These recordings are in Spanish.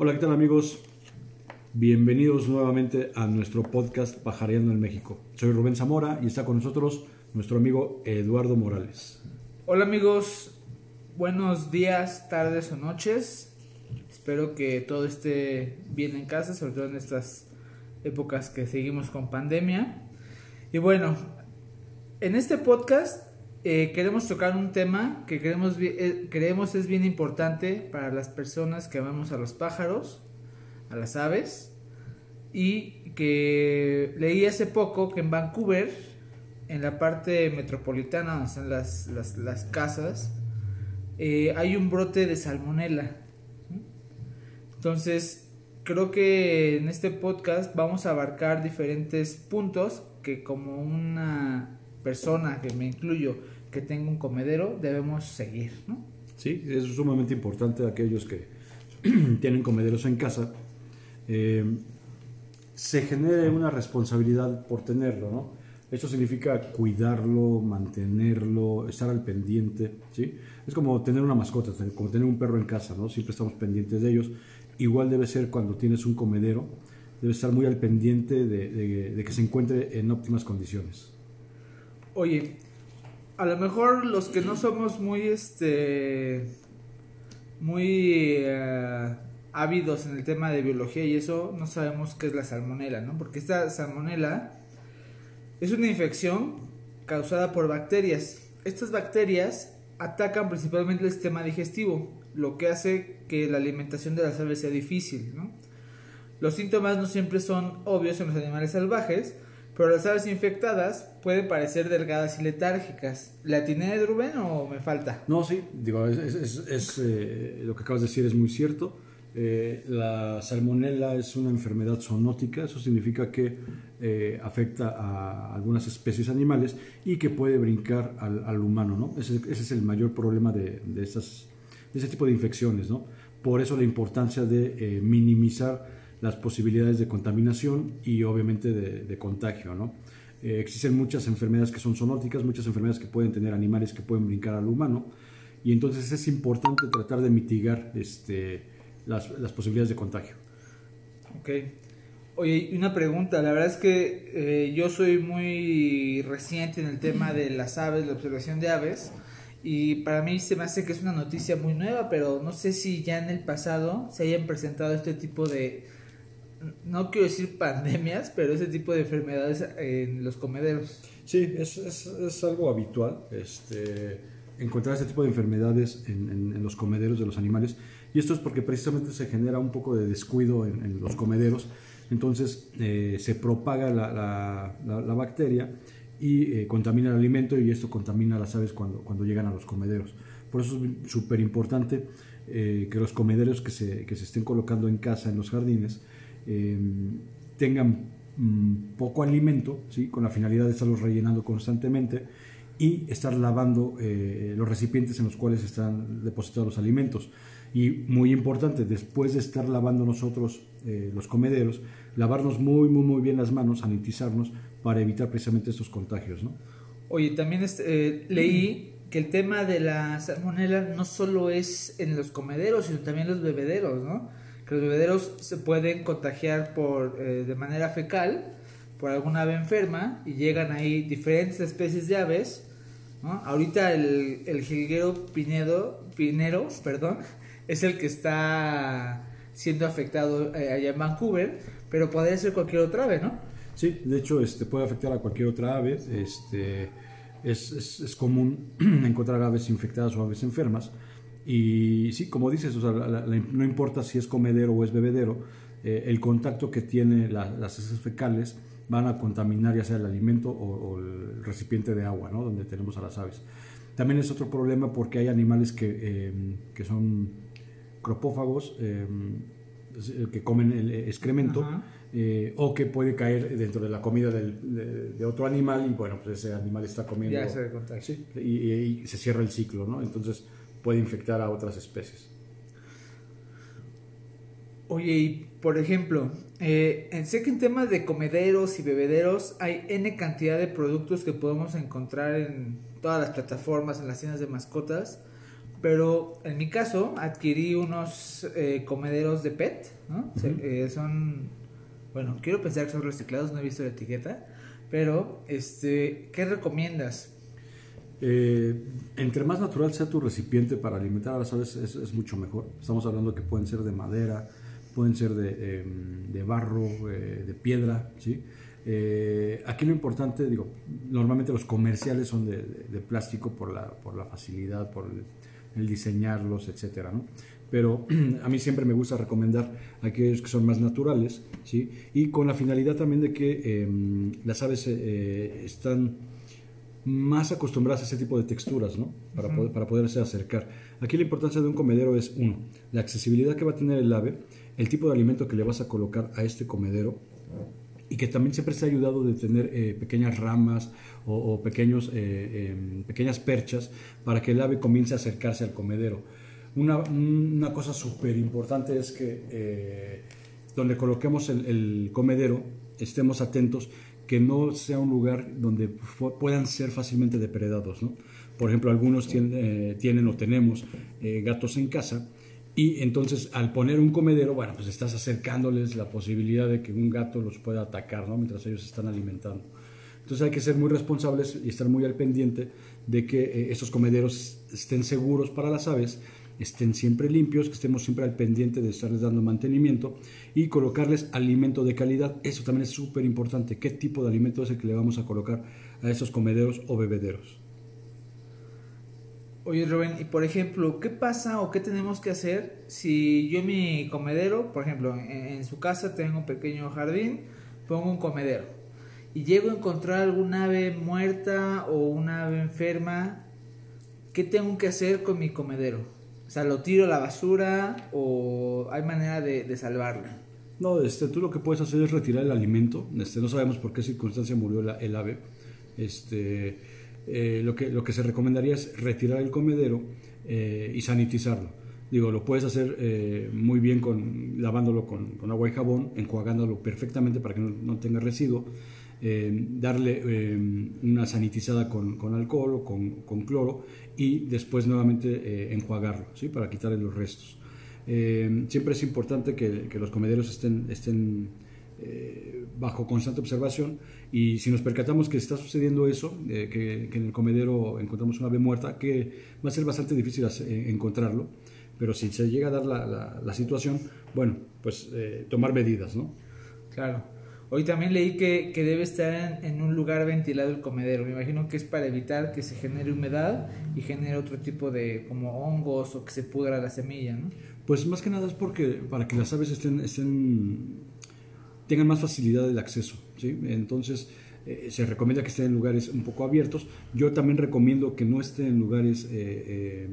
Hola, ¿qué tal amigos? Bienvenidos nuevamente a nuestro podcast Pajareando en México. Soy Rubén Zamora y está con nosotros nuestro amigo Eduardo Morales. Hola amigos, buenos días, tardes o noches. Espero que todo esté bien en casa, sobre todo en estas épocas que seguimos con pandemia. Y bueno, en este podcast eh, queremos tocar un tema que creemos, eh, creemos es bien importante para las personas que amamos a los pájaros, a las aves, y que leí hace poco que en Vancouver, en la parte metropolitana donde están las, las, casas, eh, hay un brote de salmonela. Entonces, creo que en este podcast vamos a abarcar diferentes puntos que como una persona, que me incluyo, que tenga un comedero, debemos seguir, ¿no? Sí, es sumamente importante aquellos que tienen comederos en casa. Eh, se genere una responsabilidad por tenerlo, ¿no? Esto significa cuidarlo, mantenerlo, estar al pendiente, ¿sí? Es como tener una mascota, como tener un perro en casa, ¿no? Siempre estamos pendientes de ellos. Igual debe ser cuando tienes un comedero, debe estar muy al pendiente de, de que se encuentre en óptimas condiciones. Oye, a lo mejor los que no somos muy, este, muy eh, ávidos en el tema de biología y eso, no sabemos qué es la salmonela, ¿no? Porque esta salmonela es una infección causada por bacterias. Estas bacterias atacan principalmente el sistema digestivo, lo que hace que la alimentación de las aves sea difícil. Los síntomas no siempre son obvios en los animales salvajes, pero las aves infectadas pueden parecer delgadas y letárgicas. ¿La de Rubén o me falta? No, sí, digo, es, eh, lo que acabas de decir es muy cierto. Eh, la salmonella es una enfermedad zoonótica, eso significa que eh, afecta a algunas especies animales y que puede brincar al, humano, ¿no? Ese, es el mayor problema de, de ese tipo de infecciones, ¿no? Por eso la importancia de minimizar las posibilidades de contaminación y obviamente de, contagio. ¿no? Eh, existen muchas enfermedades que son zoonóticas, muchas enfermedades que pueden tener animales que pueden brincar al humano y entonces es importante tratar de mitigar este, las, las posibilidades de contagio. Ok. Oye, una pregunta, la verdad es que eh, yo soy muy reciente en el tema de las aves, la observación de aves, y para mí se me hace que es una noticia muy nueva, pero no sé si ya en el pasado se hayan presentado este tipo de, no quiero decir pandemias, pero ese tipo de enfermedades en los comederos. Sí, es, es, algo habitual este, encontrar ese tipo de enfermedades en, los comederos de los animales. Y esto es porque precisamente se genera un poco de descuido en, los comederos. Entonces eh, se propaga la, la, la, bacteria y eh, contamina el alimento y esto contamina a las aves cuando, cuando llegan a los comederos. Por eso es súper importante eh, que los comederos que se, que se estén colocando en casa, en los jardines, Em, tengan mm, poco alimento, ¿sí? con la finalidad de estarlos rellenando constantemente y estar lavando eh, los recipientes en los cuales están depositados los alimentos. Y muy importante, después de estar lavando nosotros eh, los comederos, lavarnos muy, muy, muy bien las manos, sanitizarnos para evitar precisamente estos contagios. ¿no? Oye, también este, eh, leí que el tema de la salmonela no solo es en los comederos, sino también en los bebederos, ¿no? Que los bebederos se pueden contagiar por, eh, de manera fecal por alguna ave enferma y llegan ahí diferentes especies de aves. Ahorita el, el jilguero pinedo, pinero perdón, es el que está siendo afectado eh, allá en Vancouver, pero podría ser cualquier otra ave, ¿no? Sí, de hecho este, puede afectar a cualquier otra ave. Este, es, es, es común encontrar aves infectadas o aves enfermas. Y sí, como dices, no importa si es comedero o es bebedero, eh, el contacto que tiene las heces fecales van a contaminar ya sea el alimento o, el recipiente de agua, ¿no? donde tenemos a las aves. También es otro problema porque hay animales que, em, que son cropófagos, em, que comen el excremento, eh, o que puede caer dentro de la comida de, otro animal y bueno, pues ese animal está comiendo. Ya se sí, y, y, se cierra el ciclo, ¿no? Entonces puede infectar a otras especies. Oye, y por ejemplo, eh, sé que en temas de comederos y bebederos hay N cantidad de productos que podemos encontrar en todas las plataformas, en las tiendas de mascotas, Pero en mi caso adquirí unos eh, comederos de PET, ¿no? Eh, son, bueno, quiero pensar que son reciclados, no he visto la etiqueta, pero, este, ¿qué recomiendas? Eh, entre más natural sea tu recipiente para alimentar a las aves es, es mucho mejor. Estamos hablando que pueden ser de madera, pueden ser de, eh, de barro, eh, de piedra, ¿sí? Eh, aquí lo importante, digo, normalmente los comerciales son de, de- de plástico por la, por la facilidad, por el, el diseñarlos, etcétera, ¿no? Pero a mí siempre me gusta recomendar aquellos que son más naturales, ¿sí? Y con la finalidad también de que eh, las aves eh, están más acostumbradas a ese tipo de texturas, ¿no? Para, poder, para poderse acercar. Aquí la importancia de un comedero es, uno, la accesibilidad que va a tener el ave, el tipo de alimento que le vas a colocar a este comedero y que también siempre se ha ayudado de tener eh, pequeñas ramas o, o pequeños, eh, em, pequeñas perchas para que el ave comience a acercarse al comedero. Una, una cosa súper importante es que eh, donde coloquemos el, el comedero estemos atentos que no sea un lugar donde puedan ser fácilmente depredados. ¿no? Por ejemplo, algunos tienen, eh, tienen o tenemos eh, gatos en casa y entonces al poner un comedero, bueno, pues estás acercándoles la posibilidad de que un gato los pueda atacar ¿no? mientras ellos están alimentando. Entonces hay que ser muy responsables y estar muy al pendiente de que eh, estos comederos estén seguros para las aves, estén siempre limpios, que estemos siempre al pendiente de estarles dando mantenimiento y colocarles alimento de calidad. Eso también es súper importante. ¿Qué tipo de alimento es el que le vamos a colocar a estos comederos o bebederos? Oye, Rubén, y por ejemplo, ¿qué pasa o qué tenemos que hacer si yo en mi comedero, por ejemplo, en, en su casa tengo un pequeño jardín, pongo un comedero y llego a encontrar algún ave muerta o una ave enferma? ¿Qué tengo que hacer con mi comedero? O sea, ¿lo tiro a la basura o hay manera de, salvarlo? No, este, tú lo que puedes hacer es retirar el alimento. Este, no sabemos por qué circunstancia murió el ave. Este, eh, lo, que, lo que se recomendaría es retirar el comedero eh, y sanitizarlo. Digo, lo puedes hacer eh, muy bien con, lavándolo con, con agua y jabón, enjuagándolo perfectamente para que no, no tenga residuo. Eh, darle eh, una sanitizada con, alcohol o con, cloro y después nuevamente eh, enjuagarlo, ¿sí? Para quitarle los restos. Siempre es importante que, los comederos estén, bajo constante observación y si nos percatamos que está sucediendo eso, que, en el comedero encontramos una ave muerta, que va a ser bastante difícil encontrarlo, pero si se llega a dar la, situación, bueno, pues tomar medidas, ¿no? Claro. Hoy también leí que, que debe estar en, un lugar ventilado el comedero. Me imagino que es para evitar que se genere humedad y genere otro tipo de como hongos o que se pudra la semilla, ¿no? Pues más que nada es porque para que las aves estén, tengan más facilidad del acceso, ¿sí? Entonces eh, se recomienda que estén en lugares un poco abiertos. Yo también recomiendo que no estén en lugares eh, eh,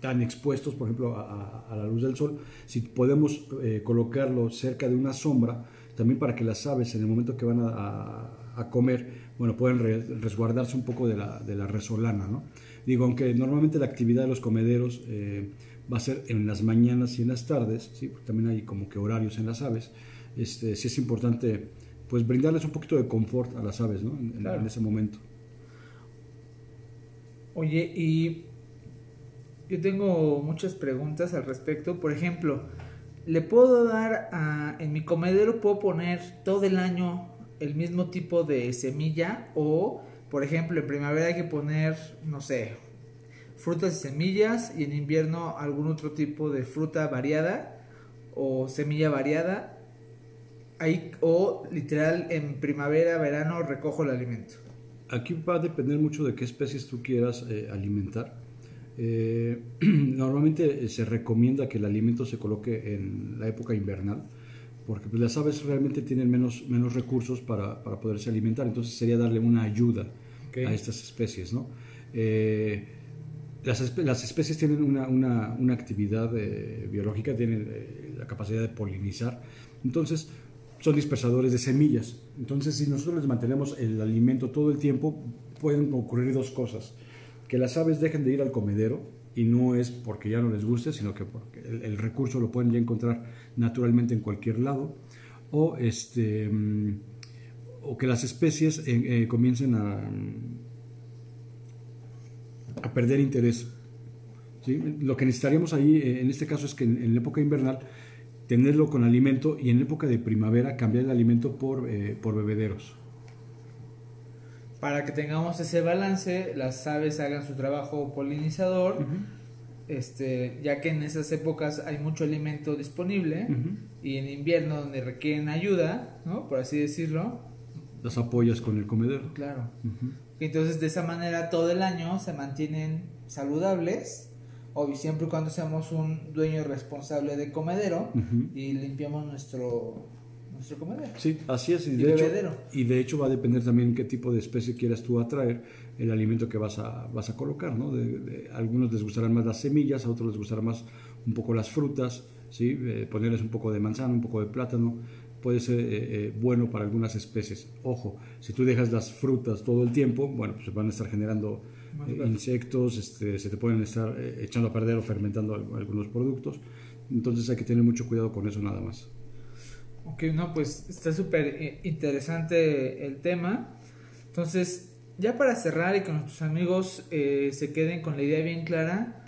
tan expuestos, por ejemplo, a, la luz del sol. Si podemos colocarlo cerca de una sombra, también para que las aves en el momento que van a, comer, bueno, pueden re- resguardarse un poco de la, de la resolana, ¿no? Digo, aunque normalmente la actividad de los comederos eh, va a ser en las mañanas y en las tardes, ¿sí? Porque también hay como que horarios en las aves, este, sí es importante pues brindarles un poquito de confort a las aves, ¿no? En, en- Claro. en ese momento. Oye, y yo tengo muchas preguntas al respecto. Por ejemplo, ¿le puedo dar a, en mi comedero, puedo poner todo el año el mismo tipo de semilla? O, por ejemplo, en primavera hay que poner, no sé, frutas y semillas y en invierno algún otro tipo de fruta variada o semilla variada. Ahí, o literal en primavera, verano recojo el alimento. Aquí va a depender mucho de qué especies tú quieras eh, alimentar. Eh, normalmente eh, se recomienda que el alimento se coloque en la época invernal, porque pues, las aves realmente tienen menos, menos recursos para, para poderse alimentar, entonces sería darle una ayuda Ok. a estas especies. ¿no? Eh, las, espe- las especies tienen una, una- una actividad eh, biológica, tienen eh, la capacidad de polinizar, entonces son dispersadores de semillas. Entonces, si nosotros les mantenemos el alimento todo el tiempo, pueden ocurrir dos cosas. Que las aves dejen de ir al comedero, y no es porque ya no les guste, sino que porque el, recurso lo pueden ya encontrar naturalmente en cualquier lado, o, este, mm, o que las especies eh, eh, comiencen a, a perder interés. Lo que necesitaríamos ahí, eh, en este caso, es que en, en época invernal tenerlo con alimento y en época de primavera cambiar el alimento por, eh, por bebederos. Para que tengamos ese balance, las aves hagan su trabajo polinizador, este, ya que en esas épocas hay mucho alimento disponible y en invierno donde requieren ayuda, ¿no? Por así decirlo, Las apoyas con el comedero. claro. Ujú. Entonces de esa manera todo el año se mantienen saludables, o siempre y cuando seamos un dueño responsable de comedero y limpiamos nuestro, nuestro comedero. Sí, así es. Y Y de, hecho, y de hecho va a depender también qué tipo de especie quieras tú atraer, el alimento que vas a, vas a colocar. ¿no? De, de- a algunos les gustarán más las semillas, a otros les gustarán más un poco las frutas, ¿sí? Eh, ponerles un poco de manzana, un poco de plátano. Puede ser eh, eh, bueno para algunas especies. Ojo, si tú dejas las frutas todo el tiempo, bueno, pues van a estar generando eh, insectos, este, se te pueden estar echando a perder o fermentando al- algunos productos. Entonces hay que tener mucho cuidado con eso nada más. Ok, no, pues está súper eh, interesante el tema. Entonces, ya para cerrar y que nuestros amigos eh, se queden con la idea bien clara,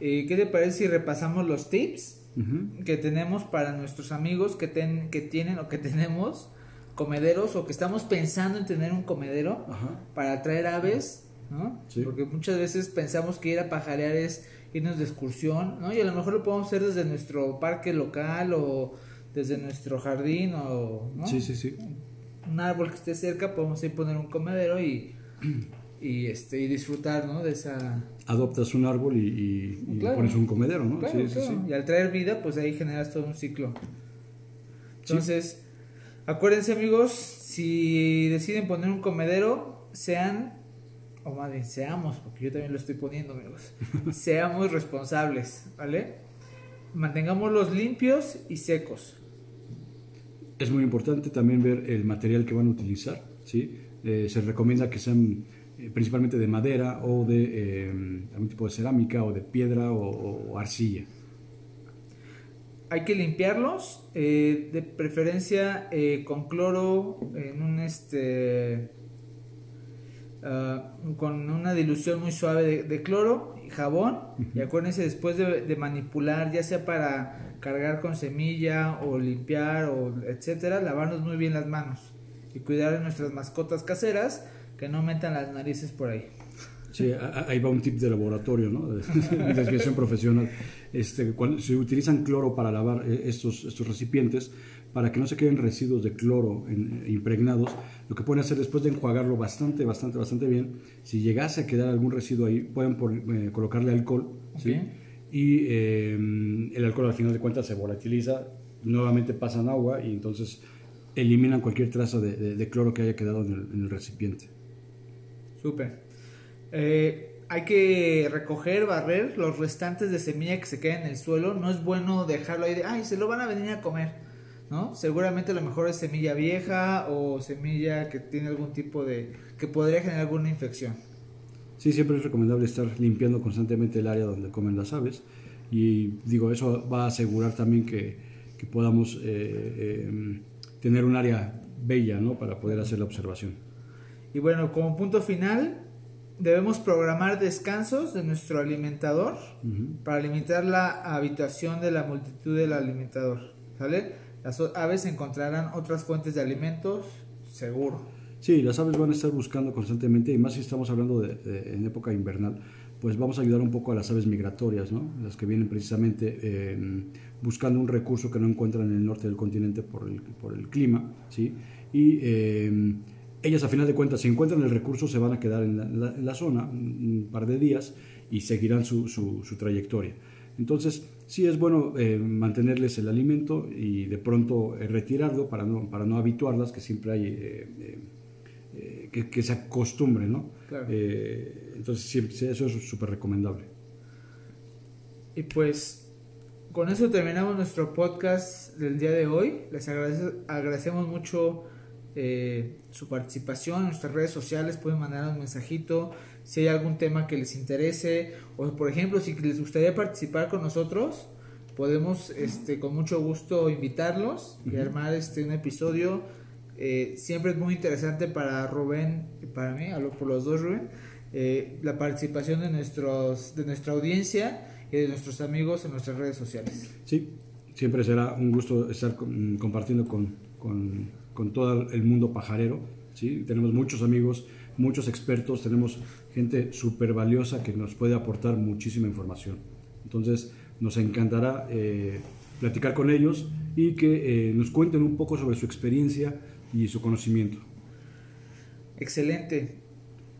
eh, ¿qué te parece si repasamos los tips que tenemos para nuestros amigos que, ten- que tienen o que tenemos comederos o que estamos pensando en tener un comedero Ajá. para atraer aves, ¿no? Sí. Porque muchas veces pensamos que ir a pajarear es irnos de excursión, ¿no? Y a lo mejor lo podemos hacer desde nuestro parque local o desde nuestro jardín o, ¿no? Sí, sí, sí. Un árbol que esté cerca, podemos ir poner un comedero y, y este y disfrutar, ¿no? De esa adoptas un árbol y, y- y le Claro. pones un comedero, ¿no? Claro, sí, claro. sí. Y al traer vida, pues ahí generas todo un ciclo. Entonces, acuérdense amigos, si deciden poner un comedero, sean, o más bien seamos, porque yo también lo estoy poniendo amigos, seamos responsables, ¿vale? Mantengámoslos limpios y secos. Es muy importante también ver el material que van a utilizar, ¿sí? Eh, se recomienda que sean eh, principalmente de madera o de eh, algún tipo de cerámica o de piedra o, arcilla. Hay que limpiarlos, de preferencia con cloro, en un este, ah, con una dilución muy suave de, cloro jabón. Y acuérdense después de, de manipular, ya sea para cargar con semilla o limpiar o etcétera, lavarnos muy bien las manos y cuidar de nuestras mascotas caseras que no metan las narices por ahí. Sí, ahí va un tip de laboratorio, ¿no? De desviación profesional. Este, cuando se utilizan cloro para lavar eh, estos, estos recipientes, para que no se queden residuos de cloro en- impregnados, lo que pueden hacer después de enjuagarlo bastante, bastante, bastante bien, si llegase a quedar algún residuo ahí, pueden por- eh, colocarle alcohol, ¿sí? Ok. Y eh, el alcohol al final de cuentas se volatiliza, nuevamente pasan agua y entonces eliminan cualquier traza de, de- de cloro que haya quedado en el- en el recipiente. Súper. Eh, hay que recoger, barrer los restantes de semilla que se queden en el suelo. No es bueno dejarlo ahí de, ay, se lo van a venir a comer. ¿No? Seguramente a lo mejor es semilla vieja o semilla que tiene algún tipo de. que podría generar alguna infección. Sí, siempre es recomendable estar limpiando constantemente el área donde comen las aves y digo, eso va a asegurar también que, que podamos eh, eh, tener un área bella ¿no? para poder hacer la observación. Y bueno, como punto final, debemos programar descansos de nuestro alimentador Ujú. para limitar la habitación de la multitud del alimentador. ¿Sale? Las aves encontrarán otras fuentes de alimentos, seguro. Sí, las aves van a estar buscando constantemente y más si estamos hablando de, de- en época invernal, pues vamos a ayudar un poco a las aves migratorias, ¿no? las que vienen precisamente eh, buscando un recurso que no encuentran en el norte del continente por el, por el clima, ¿sí? y eh, ellas a final de cuentas si encuentran el recurso se van a quedar en la, en la- en la zona un, par de días y seguirán su, su- su trayectoria. Entonces, sí es bueno eh, mantenerles el alimento y de pronto eh, retirarlo para no, para no habituarlas, que siempre hay... eh, eh, eh, que, que se acostumbre, ¿no? Claro. Eh, entonces, sí, eso es súper recomendable. Y pues con eso terminamos nuestro podcast del día de hoy. Les agradece- agradecemos mucho eh, su participación en nuestras redes sociales. Pueden mandar un mensajito si hay algún tema que les interese. O por ejemplo, si les gustaría participar con nosotros, podemos este, con mucho gusto invitarlos y armar este, un episodio. Eh, siempre es muy interesante para Rubén y para mí, hablo por los dos Rubén, eh, la participación de, nuestros, de nuestra audiencia y de nuestros amigos en nuestras redes sociales. Sí, siempre será un gusto estar compartiendo con, con, con, todo el mundo pajarero. ¿sí? Tenemos muchos amigos, muchos expertos, tenemos gente súper valiosa que nos puede aportar muchísima información. Entonces, nos encantará eh, platicar con ellos y que eh, nos cuenten un poco sobre su experiencia y su conocimiento. Excelente.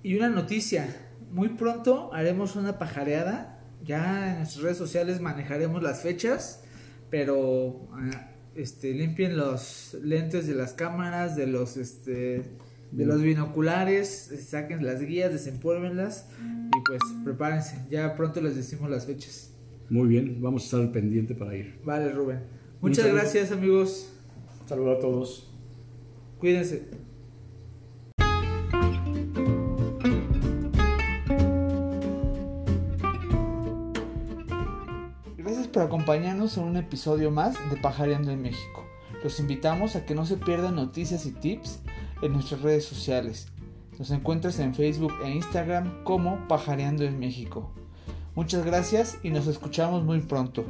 Y una noticia, muy pronto haremos una pajareada, ya en nuestras redes sociales manejaremos las fechas, pero ah, este, limpien los lentes de las cámaras, de los, este, de los binoculares, saquen las guías, desempolvenlas y pues prepárense, ya pronto les decimos las fechas. Muy bien, vamos a estar pendiente para ir. Vale, Rubén. Muchas gracias, amigos. Saludos a todos. Cuídense. Por acompañarnos en un episodio más de Pajareando en México. Los invitamos a que no se pierdan noticias y tips en nuestras redes sociales. Nos encuentras en Facebook e Instagram como Pajareando en México. Muchas gracias y nos escuchamos muy pronto.